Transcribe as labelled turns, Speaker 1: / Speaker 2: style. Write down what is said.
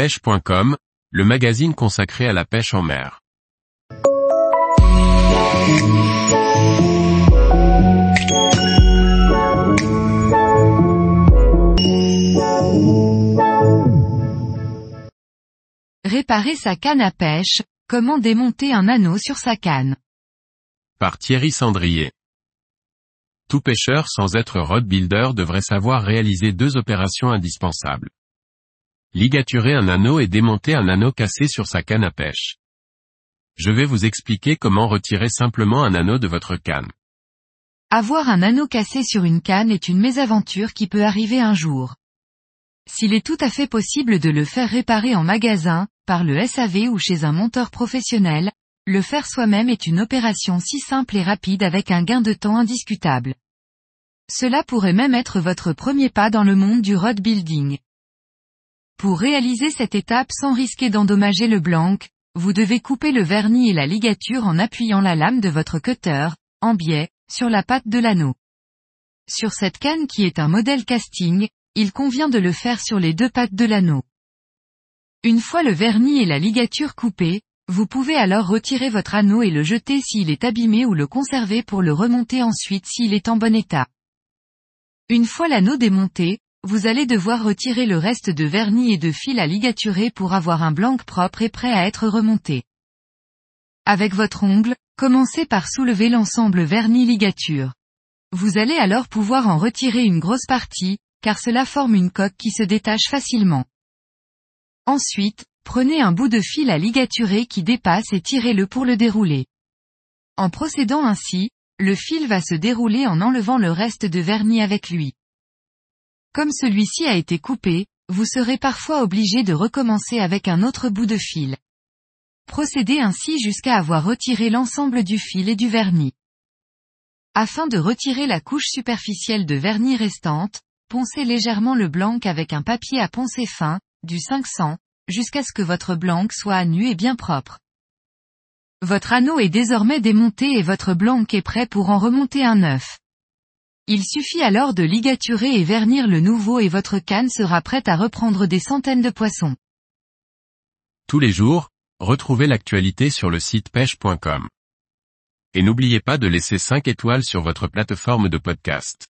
Speaker 1: pêche.com, le magazine consacré à la pêche en mer.
Speaker 2: Réparer sa canne à pêche, comment démonter un anneau sur sa canne?
Speaker 1: Par Thierry Sandrier. Tout pêcheur sans être rod builder devrait savoir réaliser deux opérations indispensables. Ligaturer un anneau et démonter un anneau cassé sur sa canne à pêche. Je vais vous expliquer comment retirer simplement un anneau de votre canne.
Speaker 2: Avoir un anneau cassé sur une canne est une mésaventure qui peut arriver un jour. S'il est tout à fait possible de le faire réparer en magasin, par le SAV ou chez un monteur professionnel, le faire soi-même est une opération si simple et rapide avec un gain de temps indiscutable. Cela pourrait même être votre premier pas dans le monde du road building. Pour réaliser cette étape sans risquer d'endommager le blanc, vous devez couper le vernis et la ligature en appuyant la lame de votre cutter, en biais, sur la patte de l'anneau. Sur cette canne qui est un modèle casting, il convient de le faire sur les deux pattes de l'anneau. Une fois le vernis et la ligature coupés, vous pouvez alors retirer votre anneau et le jeter s'il est abîmé ou le conserver pour le remonter ensuite s'il est en bon état. Une fois l'anneau démonté, vous allez devoir retirer le reste de vernis et de fil à ligaturer pour avoir un blanc propre et prêt à être remonté. Avec votre ongle, commencez par soulever l'ensemble vernis ligature. Vous allez alors pouvoir en retirer une grosse partie, car cela forme une coque qui se détache facilement. Ensuite, prenez un bout de fil à ligaturer qui dépasse et tirez-le pour le dérouler. En procédant ainsi, le fil va se dérouler en enlevant le reste de vernis avec lui. Comme celui-ci a été coupé, vous serez parfois obligé de recommencer avec un autre bout de fil. Procédez ainsi jusqu'à avoir retiré l'ensemble du fil et du vernis. Afin de retirer la couche superficielle de vernis restante, poncez légèrement le blanc avec un papier à poncer fin, du 500, jusqu'à ce que votre blanc soit à nu et bien propre. Votre anneau est désormais démonté et votre blanc est prêt pour en remonter un neuf. Il suffit alors de ligaturer et vernir le nouveau et votre canne sera prête à reprendre des centaines de poissons.
Speaker 1: Tous les jours, retrouvez l'actualité sur le site pêche.com. Et n'oubliez pas de laisser 5 étoiles sur votre plateforme de podcast.